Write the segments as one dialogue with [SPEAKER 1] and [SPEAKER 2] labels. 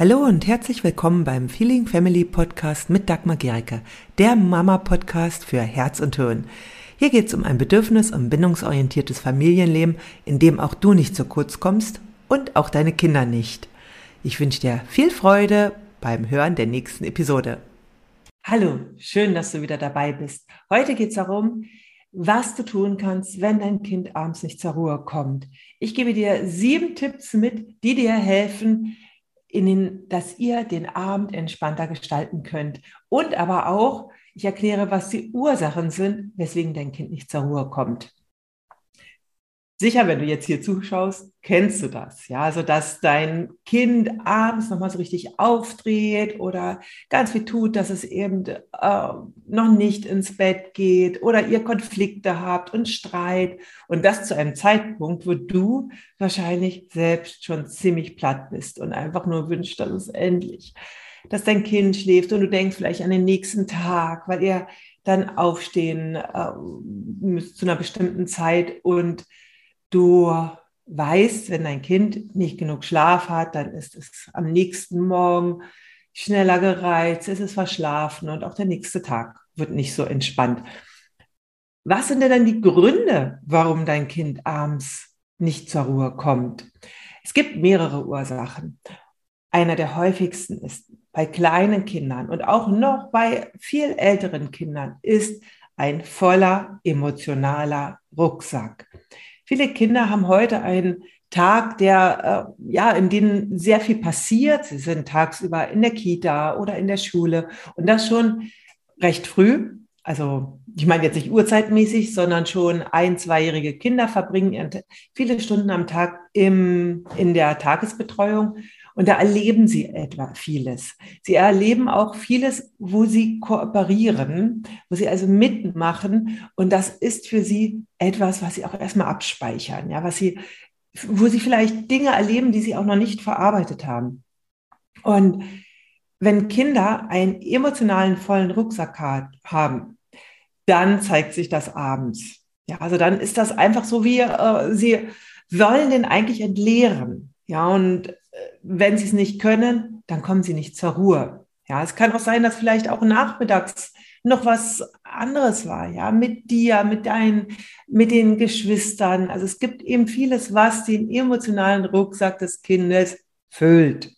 [SPEAKER 1] Hallo und herzlich willkommen beim Feeling Family Podcast mit Dagmar Gericke, der Mama-Podcast für Herz und Hirn. Hier geht es um ein bedürfnis- und bindungsorientiertes Familienleben, in dem auch du nicht zu kurz kommst und auch deine Kinder nicht. Ich wünsche dir viel Freude beim Hören der nächsten Episode. Hallo, schön, dass du wieder dabei bist. Heute geht es darum, was du tun kannst, wenn dein Kind abends nicht zur Ruhe kommt. Ich gebe dir sieben Tipps mit, die dir helfen, in den, dass ihr den Abend entspannter gestalten könnt. Und aber auch, ich erkläre, was die Ursachen sind, weswegen dein Kind nicht zur Ruhe kommt. Sicher, wenn du jetzt hier zuschaust, kennst du das, ja, also dass dein Kind abends nochmal so richtig aufdreht oder ganz viel tut, dass es eben äh, noch nicht ins Bett geht oder ihr Konflikte habt und Streit und das zu einem Zeitpunkt, wo du wahrscheinlich selbst schon ziemlich platt bist und einfach nur wünscht, dass es endlich, dass dein Kind schläft und du denkst vielleicht an den nächsten Tag, weil ihr dann aufstehen äh, müsst zu einer bestimmten Zeit und Du weißt, wenn dein Kind nicht genug Schlaf hat, dann ist es am nächsten Morgen schneller gereizt, ist es verschlafen und auch der nächste Tag wird nicht so entspannt. Was sind denn dann die Gründe, warum dein Kind abends nicht zur Ruhe kommt? Es gibt mehrere Ursachen. Einer der häufigsten ist bei kleinen Kindern und auch noch bei viel älteren Kindern ist ein voller emotionaler Rucksack. Viele Kinder haben heute einen Tag, der äh, ja, in dem sehr viel passiert. Sie sind tagsüber in der Kita oder in der Schule und das schon recht früh. Also ich meine jetzt nicht urzeitmäßig, sondern schon ein, zweijährige Kinder verbringen viele Stunden am Tag im, in der Tagesbetreuung und da erleben sie etwa vieles. Sie erleben auch vieles, wo sie kooperieren, wo sie also mitmachen. Und das ist für sie etwas, was sie auch erstmal abspeichern, ja, was sie, wo sie vielleicht Dinge erleben, die sie auch noch nicht verarbeitet haben. Und wenn Kinder einen emotionalen vollen Rucksack haben, dann zeigt sich das abends. Ja, also dann ist das einfach so wie, äh, sie wollen den eigentlich entleeren. Ja, und wenn sie es nicht können, dann kommen sie nicht zur Ruhe. Ja, es kann auch sein, dass vielleicht auch nachmittags noch was anderes war, ja, mit dir, mit deinen, mit den Geschwistern. Also es gibt eben vieles, was den emotionalen Rucksack des Kindes füllt.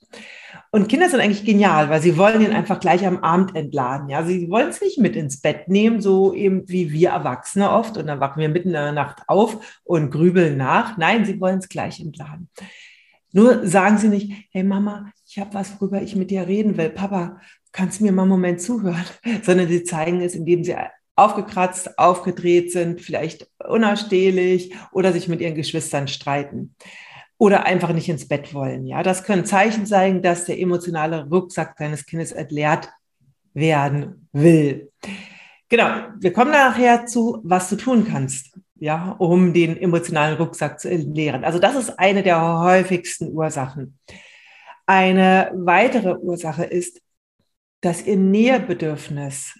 [SPEAKER 1] Und Kinder sind eigentlich genial, weil sie wollen ihn einfach gleich am Abend entladen. Ja, sie wollen es nicht mit ins Bett nehmen, so eben wie wir Erwachsene oft. Und dann wachen wir mitten in der Nacht auf und grübeln nach. Nein, sie wollen es gleich entladen. Nur sagen sie nicht, hey Mama, ich habe was, worüber ich mit dir reden will. Papa, kannst du mir mal einen Moment zuhören? Sondern sie zeigen es, indem sie aufgekratzt, aufgedreht sind, vielleicht unausstehlich oder sich mit ihren Geschwistern streiten oder einfach nicht ins Bett wollen. Ja, das können Zeichen sein, dass der emotionale Rucksack deines Kindes entleert werden will. Genau, wir kommen nachher zu, was du tun kannst ja, um den emotionalen Rucksack zu entleeren. Also das ist eine der häufigsten Ursachen. Eine weitere Ursache ist, dass ihr Nähebedürfnis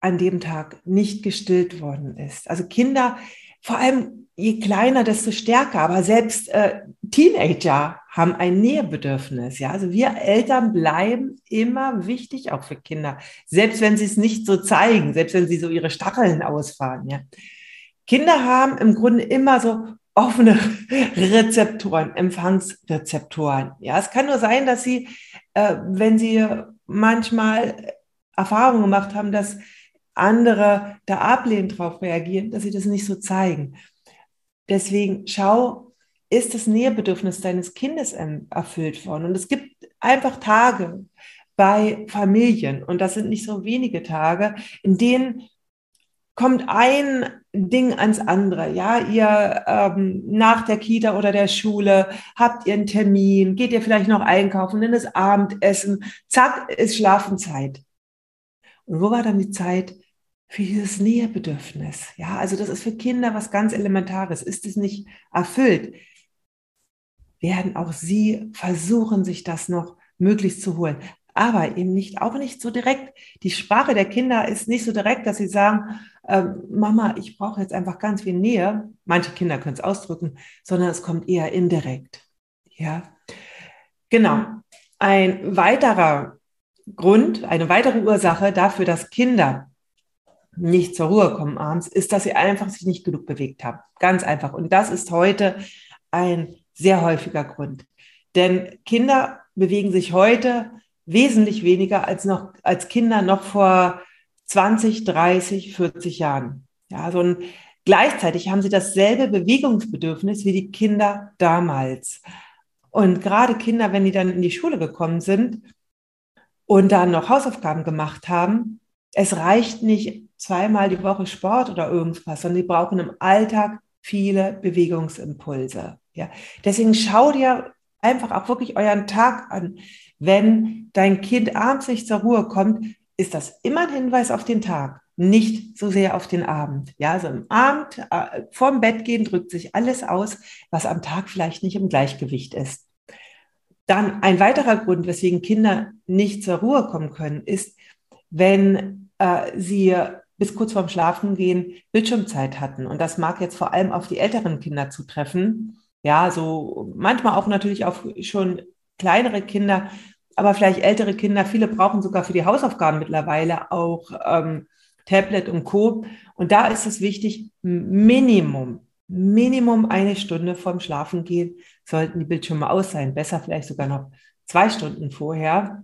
[SPEAKER 1] an dem Tag nicht gestillt worden ist. Also Kinder, vor allem je kleiner, desto stärker, aber selbst äh, Teenager haben ein Nähebedürfnis. Ja, also wir Eltern bleiben immer wichtig, auch für Kinder, selbst wenn sie es nicht so zeigen, selbst wenn sie so ihre Stacheln ausfahren. Ja, Kinder haben im Grunde immer so offene Rezeptoren, Empfangsrezeptoren. Ja, es kann nur sein, dass sie, äh, wenn sie manchmal Erfahrungen gemacht haben, dass andere da ablehnend drauf reagieren, dass sie das nicht so zeigen. Deswegen schau, ist das Nähebedürfnis deines Kindes erfüllt worden? Und es gibt einfach Tage bei Familien, und das sind nicht so wenige Tage, in denen kommt ein Ding ans andere. Ja, ihr ähm, nach der Kita oder der Schule habt ihr einen Termin, geht ihr vielleicht noch einkaufen, dann ist Abendessen, zack, ist Schlafenzeit. Und wo war dann die Zeit für dieses Nähebedürfnis? Ja, also das ist für Kinder was ganz Elementares. Ist es nicht erfüllt, werden auch sie versuchen, sich das noch möglichst zu holen aber eben nicht, auch nicht so direkt. Die Sprache der Kinder ist nicht so direkt, dass sie sagen, äh, Mama, ich brauche jetzt einfach ganz viel Nähe. Manche Kinder können es ausdrücken, sondern es kommt eher indirekt. Ja, genau. ein weiterer Grund, eine weitere Ursache dafür, dass Kinder nicht zur Ruhe kommen abends, ist, dass sie einfach sich nicht genug bewegt haben. Ganz einfach. Und das ist heute ein sehr häufiger Grund. Denn Kinder bewegen sich heute wesentlich weniger als noch, als Kinder noch vor 20, 30, 40 Jahren. Ja, so ein, gleichzeitig haben sie dasselbe Bewegungsbedürfnis wie die Kinder damals. Und gerade Kinder, wenn die dann in die Schule gekommen sind und dann noch Hausaufgaben gemacht haben, es reicht nicht zweimal die Woche Sport oder irgendwas, sondern sie brauchen im Alltag viele Bewegungsimpulse. Ja, deswegen schau dir einfach auch wirklich euren Tag an. Wenn dein Kind abends nicht zur Ruhe kommt, ist das immer ein Hinweis auf den Tag, nicht so sehr auf den Abend. Ja, also im Abend, äh, vorm Bett gehen, drückt sich alles aus, was am Tag vielleicht nicht im Gleichgewicht ist. Dann ein weiterer Grund, weswegen Kinder nicht zur Ruhe kommen können, ist, wenn äh, sie bis kurz vorm Schlafengehen Bildschirmzeit hatten. Und das mag jetzt vor allem auf die älteren Kinder zutreffen. Ja, so manchmal auch natürlich auf schon kleinere Kinder, aber vielleicht ältere Kinder. Viele brauchen sogar für die Hausaufgaben mittlerweile auch ähm, Tablet und Co. Und da ist es wichtig, Minimum, Minimum eine Stunde vorm Schlafengehen sollten die Bildschirme aus sein. Besser vielleicht sogar noch zwei Stunden vorher.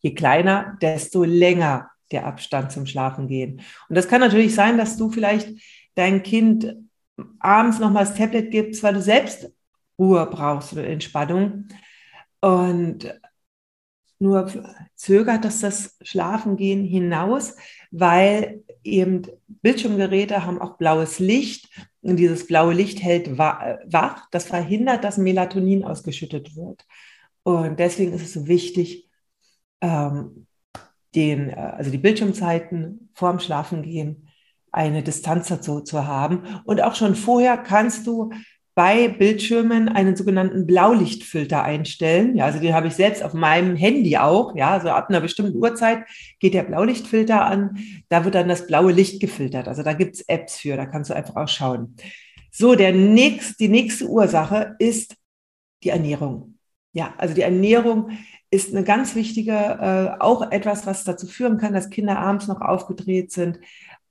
[SPEAKER 1] Je kleiner, desto länger der Abstand zum Schlafengehen. Und das kann natürlich sein, dass du vielleicht dein Kind abends nochmal das Tablet gibst, weil du selbst Ruhe brauchst oder Entspannung. Und nur zögert das das Schlafengehen hinaus, weil eben Bildschirmgeräte haben auch blaues Licht und dieses blaue Licht hält wach. Das verhindert, dass Melatonin ausgeschüttet wird. Und deswegen ist es so wichtig, ähm, den, äh, also die Bildschirmzeiten vorm Schlafengehen eine Distanz dazu zu haben. Und auch schon vorher kannst du bei Bildschirmen einen sogenannten Blaulichtfilter einstellen. Ja, also den habe ich selbst auf meinem Handy auch. Ja, also ab einer bestimmten Uhrzeit geht der Blaulichtfilter an. Da wird dann das blaue Licht gefiltert. Also da gibt es Apps für, da kannst du einfach auch schauen. So, der nächst, die nächste Ursache ist die Ernährung. Ja, also die Ernährung ist eine ganz wichtige, äh, auch etwas, was dazu führen kann, dass Kinder abends noch aufgedreht sind,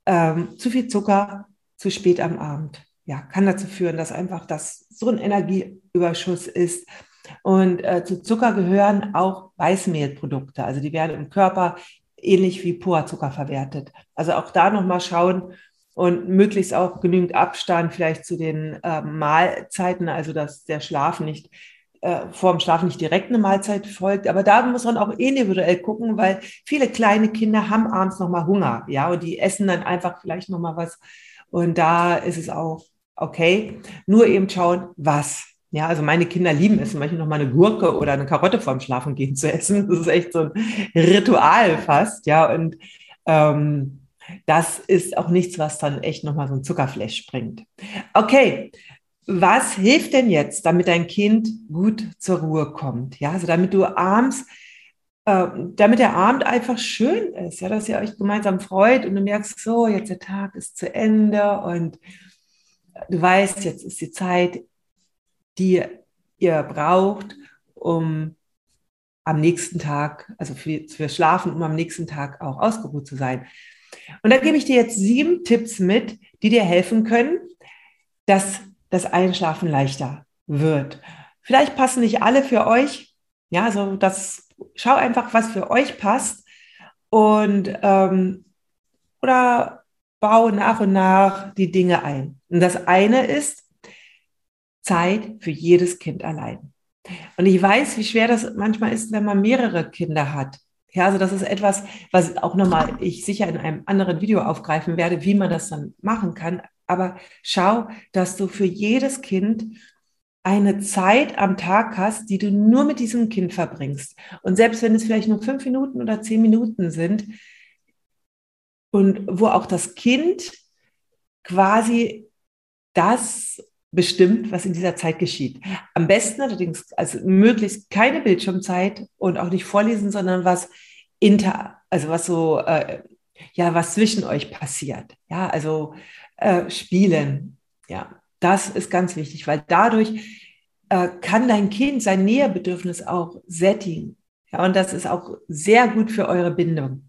[SPEAKER 1] ähm, zu viel Zucker zu spät am Abend. Ja, kann dazu führen, dass einfach das so ein Energieüberschuss ist. Und äh, zu Zucker gehören auch Weißmehlprodukte. Also die werden im Körper ähnlich wie Puerzucker verwertet. Also auch da nochmal schauen und möglichst auch genügend Abstand vielleicht zu den äh, Mahlzeiten, also dass der Schlaf nicht äh, vor dem Schlafen nicht direkt eine Mahlzeit folgt. Aber da muss man auch individuell gucken, weil viele kleine Kinder haben abends nochmal Hunger, ja, und die essen dann einfach vielleicht nochmal was. Und da ist es auch okay. Nur eben schauen, was. Ja, also meine Kinder lieben es, manchmal noch mal eine Gurke oder eine Karotte vorm Schlafen gehen zu essen. Das ist echt so ein Ritual fast, ja. Und ähm, das ist auch nichts, was dann echt noch mal so ein Zuckerflash bringt. Okay, was hilft denn jetzt, damit dein Kind gut zur Ruhe kommt? Ja, also damit du abends, äh, damit der Abend einfach schön ist, ja, dass ihr euch gemeinsam freut und du merkst, so, jetzt der Tag ist zu Ende und du weißt, jetzt ist die Zeit, die ihr braucht, um am nächsten Tag, also für, für Schlafen, um am nächsten Tag auch ausgeruht zu sein. Und da gebe ich dir jetzt sieben Tipps mit, die dir helfen können, dass das Einschlafen leichter wird. Vielleicht passen nicht alle für euch. Ja, also das schau einfach, was für euch passt und ähm, oder baue nach und nach die Dinge ein. Und das eine ist Zeit für jedes Kind allein. Und ich weiß, wie schwer das manchmal ist, wenn man mehrere Kinder hat. Ja, also das ist etwas, was auch nochmal ich sicher in einem anderen Video aufgreifen werde, wie man das dann machen kann. Aber schau, dass du für jedes Kind eine Zeit am Tag hast, die du nur mit diesem Kind verbringst. Und selbst wenn es vielleicht nur fünf Minuten oder zehn Minuten sind, und wo auch das Kind quasi das bestimmt, was in dieser Zeit geschieht. Am besten allerdings, also möglichst keine Bildschirmzeit und auch nicht vorlesen, sondern was inter, also was so, äh, ja, was zwischen euch passiert. Ja, also äh, spielen. Ja, das ist ganz wichtig, weil dadurch äh, kann dein Kind sein Nähebedürfnis auch sättigen. Ja, und das ist auch sehr gut für eure Bindung.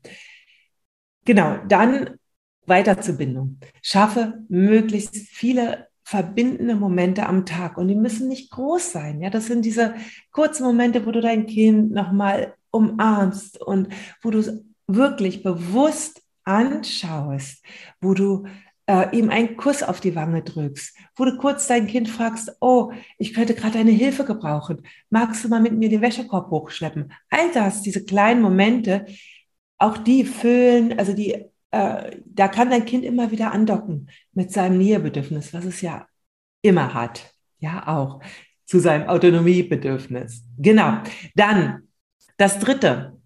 [SPEAKER 1] Genau, dann weiter zur Bindung. Schaffe möglichst viele verbindende Momente am Tag und die müssen nicht groß sein. Ja, das sind diese kurzen Momente, wo du dein Kind nochmal umarmst und wo du es wirklich bewusst anschaust, wo du äh, ihm einen Kuss auf die Wange drückst, wo du kurz dein Kind fragst, oh, ich könnte gerade deine Hilfe gebrauchen, magst du mal mit mir den Wäschekorb hochschleppen? All das, diese kleinen Momente, auch die füllen, also die, äh, da kann dein Kind immer wieder andocken mit seinem Nähebedürfnis, was es ja immer hat, ja auch zu seinem Autonomiebedürfnis. Genau. Dann das Dritte,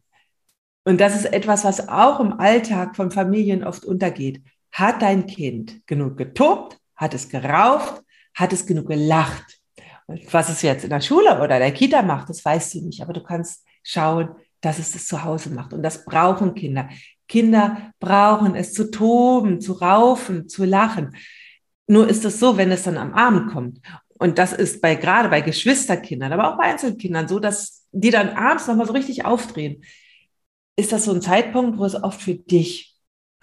[SPEAKER 1] und das ist etwas, was auch im Alltag von Familien oft untergeht. Hat dein Kind genug getobt? Hat es gerauft? Hat es genug gelacht? Und was es jetzt in der Schule oder der Kita macht, das weißt du nicht, aber du kannst schauen, dass es das zu Hause macht. Und das brauchen Kinder. Kinder brauchen es zu toben, zu raufen, zu lachen. Nur ist es so, wenn es dann am Abend kommt. Und das ist bei, gerade bei Geschwisterkindern, aber auch bei Einzelkindern so, dass die dann abends nochmal so richtig aufdrehen. Ist das so ein Zeitpunkt, wo es oft für dich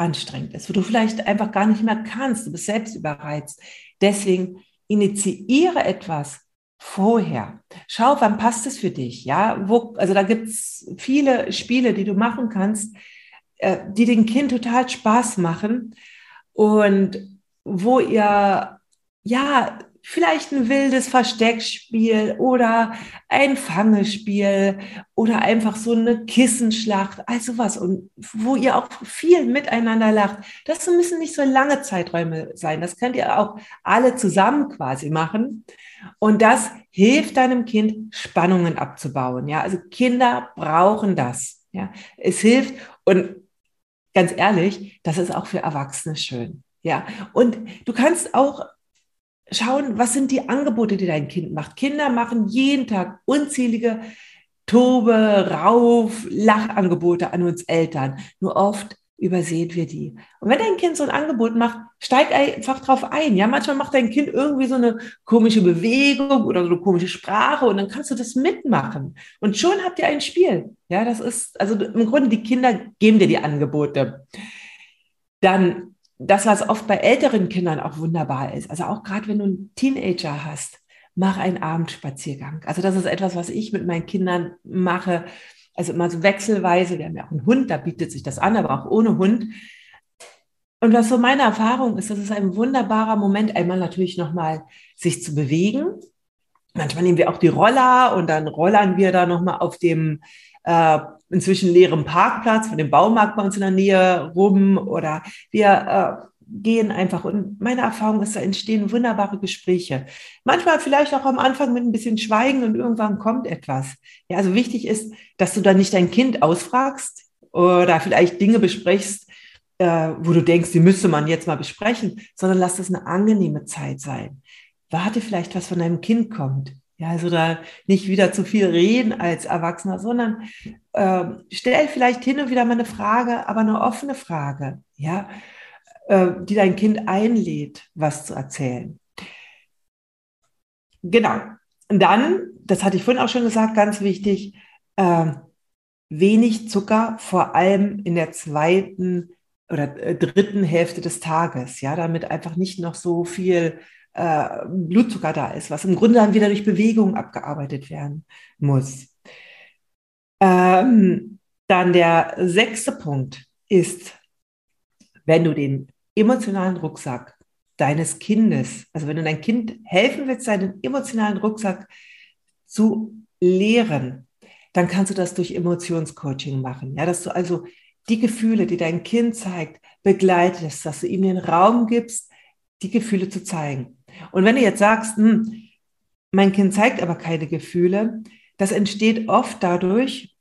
[SPEAKER 1] anstrengend ist, wo du vielleicht einfach gar nicht mehr kannst, du bist selbst überreizt. Deswegen initiiere etwas vorher. Schau, wann passt es für dich? Ja, wo, also da gibt es viele Spiele, die du machen kannst, äh, die dem Kind total Spaß machen und wo ihr ja vielleicht ein wildes Versteckspiel oder ein Fangespiel oder einfach so eine Kissenschlacht, also was und wo ihr auch viel miteinander lacht. Das müssen nicht so lange Zeiträume sein. Das könnt ihr auch alle zusammen quasi machen. Und das hilft deinem Kind, Spannungen abzubauen. Ja, also Kinder brauchen das. Ja, es hilft und ganz ehrlich, das ist auch für Erwachsene schön. Ja, und du kannst auch schauen, was sind die Angebote, die dein Kind macht. Kinder machen jeden Tag unzählige Tobe, Rauf, Lachangebote an uns Eltern. Nur oft übersehen wir die. Und wenn dein Kind so ein Angebot macht, steig einfach drauf ein. Ja, manchmal macht dein Kind irgendwie so eine komische Bewegung oder so eine komische Sprache und dann kannst du das mitmachen. Und schon habt ihr ein Spiel. Ja, das ist, also im Grunde die Kinder geben dir die Angebote. Dann das, was oft bei älteren Kindern auch wunderbar ist, also auch gerade wenn du einen Teenager hast, mach einen Abendspaziergang. Also das ist etwas, was ich mit meinen Kindern mache. Also immer so wechselweise. Wir haben ja auch einen Hund, da bietet sich das an, aber auch ohne Hund. Und was so meine Erfahrung ist, das ist ein wunderbarer Moment, einmal natürlich nochmal sich zu bewegen. Manchmal nehmen wir auch die Roller und dann rollern wir da nochmal auf dem äh, inzwischen leeren Parkplatz von dem Baumarkt bei uns in der Nähe rum oder wir äh, gehen einfach und meine Erfahrung ist, da entstehen wunderbare Gespräche. Manchmal vielleicht auch am Anfang mit ein bisschen Schweigen und irgendwann kommt etwas. Ja, also wichtig ist, dass du dann nicht dein Kind ausfragst oder vielleicht Dinge besprichst, äh, wo du denkst, die müsste man jetzt mal besprechen, sondern lass das eine angenehme Zeit sein. Warte vielleicht, was von deinem Kind kommt. Ja, also da nicht wieder zu viel reden als Erwachsener, sondern äh, stell vielleicht hin und wieder mal eine Frage, aber eine offene Frage, ja, äh, die dein Kind einlädt, was zu erzählen. Genau. Und dann, das hatte ich vorhin auch schon gesagt, ganz wichtig, äh, wenig Zucker, vor allem in der zweiten oder äh, dritten Hälfte des Tages, ja, damit einfach nicht noch so viel äh, Blutzucker da ist, was im Grunde dann wieder durch Bewegung abgearbeitet werden muss. Ähm, dann der sechste Punkt ist, wenn du den emotionalen Rucksack deines Kindes, also wenn du dein Kind helfen willst, seinen emotionalen Rucksack zu leeren, dann kannst du das durch Emotionscoaching machen. Ja, dass du also die Gefühle, die dein Kind zeigt, begleitest, dass du ihm den Raum gibst, die Gefühle zu zeigen. Und wenn du jetzt sagst, hm, mein Kind zeigt aber keine Gefühle, das entsteht oft dadurch,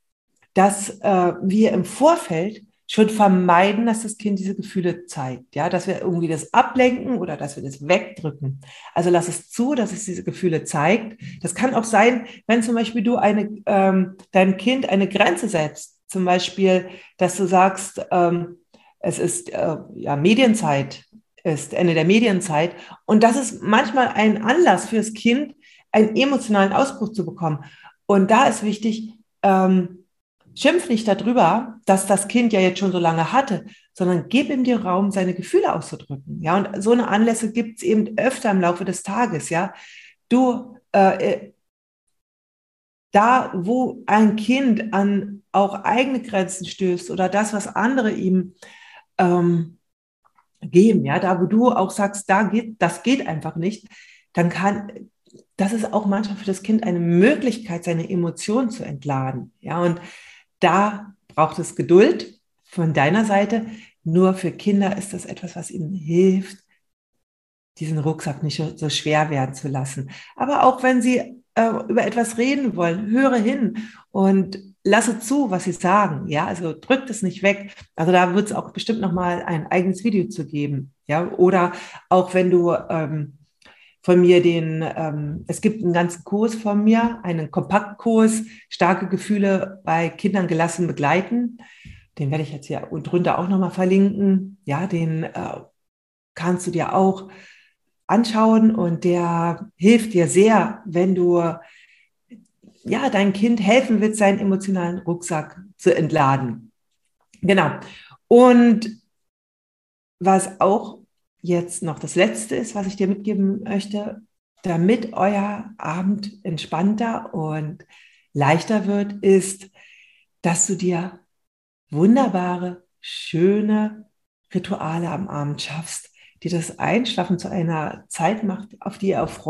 [SPEAKER 1] dass äh, wir im Vorfeld schon vermeiden, dass das Kind diese Gefühle zeigt. Ja, dass wir irgendwie das ablenken oder dass wir das wegdrücken. Also lass es zu, dass es diese Gefühle zeigt. Das kann auch sein, wenn zum Beispiel du eine, ähm, deinem Kind eine Grenze setzt. Zum Beispiel, dass du sagst, ähm, es ist äh, ja Medienzeit ist Ende der Medienzeit. Und das ist manchmal ein Anlass fürs Kind, einen emotionalen Ausbruch zu bekommen. Und da ist wichtig, ähm, schimpf nicht darüber, dass das Kind ja jetzt schon so lange hatte, sondern gib ihm den Raum, seine Gefühle auszudrücken. Ja, und so eine Anlässe gibt es eben öfter im Laufe des Tages. Ja, du, äh, äh, da, wo ein Kind an auch eigene Grenzen stößt oder das, was andere ihm ähm, geben, ja, da, wo du auch sagst, da geht, das geht einfach nicht, dann kann, das ist auch manchmal für das Kind eine Möglichkeit, seine Emotionen zu entladen. Ja, und da braucht es Geduld von deiner Seite. Nur für Kinder ist das etwas, was ihnen hilft, diesen Rucksack nicht so schwer werden zu lassen. Aber auch wenn sie äh, über etwas reden wollen, höre hin und lasse zu, was sie sagen. Ja, also drückt es nicht weg. Also da wird es auch bestimmt noch mal ein eigenes Video zu geben. Ja, oder auch wenn du ähm, von mir den, ähm, es gibt einen ganzen Kurs von mir, einen Kompaktkurs, starke Gefühle bei Kindern gelassen begleiten. Den werde ich jetzt hier drunter auch nochmal verlinken. Ja, den äh, kannst du dir auch anschauen und der hilft dir sehr, wenn du ja dein Kind helfen willst, seinen emotionalen Rucksack zu entladen. Genau. Und was auch jetzt noch das Letzte ist, was ich dir mitgeben möchte, damit euer Abend entspannter und leichter wird, ist, dass du dir wunderbare, schöne Rituale am Abend schaffst, die das Einschlafen zu einer Zeit macht, auf die, ihr auf,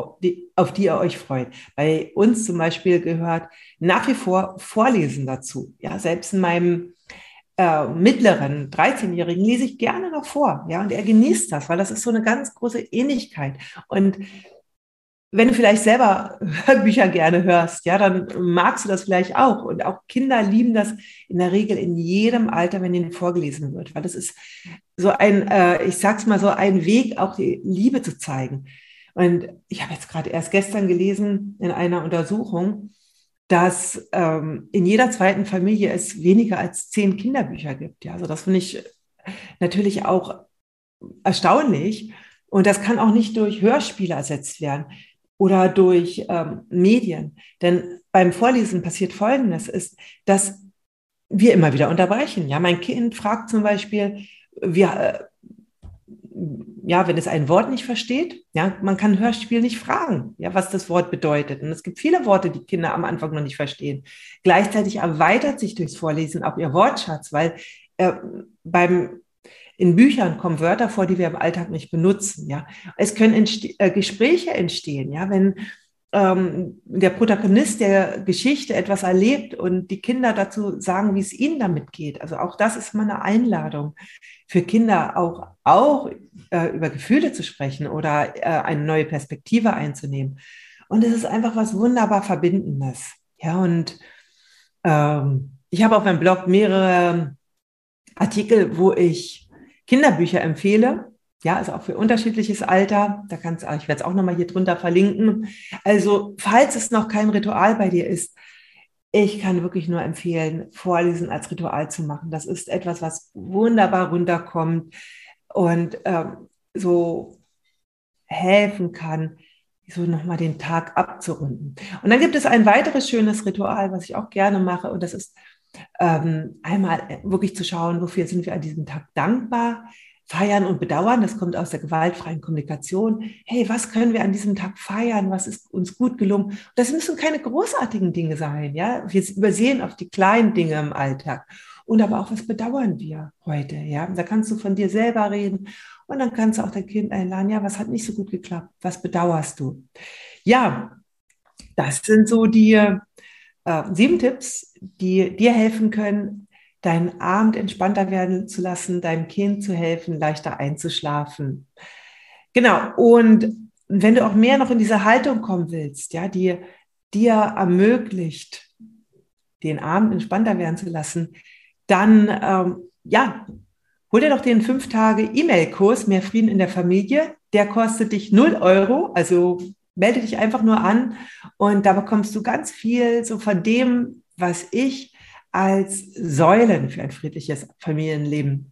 [SPEAKER 1] auf die ihr euch freut. Bei uns zum Beispiel gehört nach wie vor Vorlesen dazu. Ja, selbst in meinem äh, mittleren 13-Jährigen lese ich gerne noch vor. Ja, und er genießt das, weil das ist so eine ganz große Ähnlichkeit. Und wenn du vielleicht selber Hörbücher gerne hörst, ja, dann magst du das vielleicht auch. Und auch Kinder lieben das in der Regel in jedem Alter, wenn ihnen vorgelesen wird, weil das ist so ein, äh, ich sag's mal so, ein Weg, auch die Liebe zu zeigen. Und ich habe jetzt gerade erst gestern gelesen in einer Untersuchung, dass ähm, in jeder zweiten Familie es weniger als zehn Kinderbücher gibt. Ja, also das finde ich natürlich auch erstaunlich. Und das kann auch nicht durch Hörspiele ersetzt werden oder durch ähm, Medien. Denn beim Vorlesen passiert Folgendes, ist, dass wir immer wieder unterbrechen. Ja, mein Kind fragt zum Beispiel, wir, äh, ja, wenn es ein Wort nicht versteht, ja, man kann Hörspiel nicht fragen, ja, was das Wort bedeutet. Und es gibt viele Worte, die Kinder am Anfang noch nicht verstehen. Gleichzeitig erweitert sich durchs Vorlesen auch ihr Wortschatz, weil äh, beim in Büchern kommen Wörter vor, die wir im Alltag nicht benutzen. Ja, es können entste äh, Gespräche entstehen. Ja, wenn ähm, der Protagonist der Geschichte etwas erlebt und die Kinder dazu sagen, wie es ihnen damit geht. Also auch das ist mal eine Einladung für Kinder, auch, auch äh, über Gefühle zu sprechen oder äh, eine neue Perspektive einzunehmen. Und es ist einfach was wunderbar Verbindendes. Ja, und ähm, ich habe auf meinem Blog mehrere Artikel, wo ich Kinderbücher empfehle ja, also auch für unterschiedliches Alter. Da kannst ich werde es auch nochmal hier drunter verlinken. Also, falls es noch kein Ritual bei dir ist, ich kann wirklich nur empfehlen, Vorlesen als Ritual zu machen. Das ist etwas, was wunderbar runterkommt und ähm, so helfen kann, so nochmal den Tag abzurunden. Und dann gibt es ein weiteres schönes Ritual, was ich auch gerne mache, und das ist ähm, einmal wirklich zu schauen, wofür sind wir an diesem Tag dankbar Feiern und Bedauern, das kommt aus der gewaltfreien Kommunikation. Hey, was können wir an diesem Tag feiern? Was ist uns gut gelungen? Das müssen keine großartigen Dinge sein, ja. Wir übersehen auf die kleinen Dinge im Alltag. Und aber auch, was bedauern wir heute, ja. Da kannst du von dir selber reden und dann kannst du auch dein Kind einladen. Ja, was hat nicht so gut geklappt? Was bedauerst du? Ja, das sind so die äh, sieben Tipps, die dir helfen können, deinen Abend entspannter werden zu lassen, deinem Kind zu helfen, leichter einzuschlafen. Genau. Und wenn du auch mehr noch in diese Haltung kommen willst, ja, die dir ermöglicht, den Abend entspannter werden zu lassen, dann ähm, ja, hol dir doch den fünf Tage E-Mail-Kurs Mehr Frieden in der Familie. Der kostet dich 0 Euro, also melde dich einfach nur an und da bekommst du ganz viel so von dem, was ich als Säulen für ein friedliches Familienleben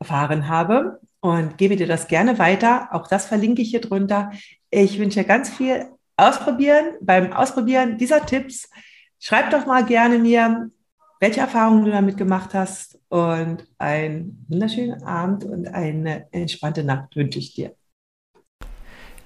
[SPEAKER 1] erfahren habe und gebe dir das gerne weiter. Auch das verlinke ich hier drunter. Ich wünsche ganz viel ausprobieren. Beim Ausprobieren dieser Tipps schreib doch mal gerne mir, welche Erfahrungen du damit gemacht hast und einen wunderschönen Abend und eine entspannte Nacht wünsche ich dir.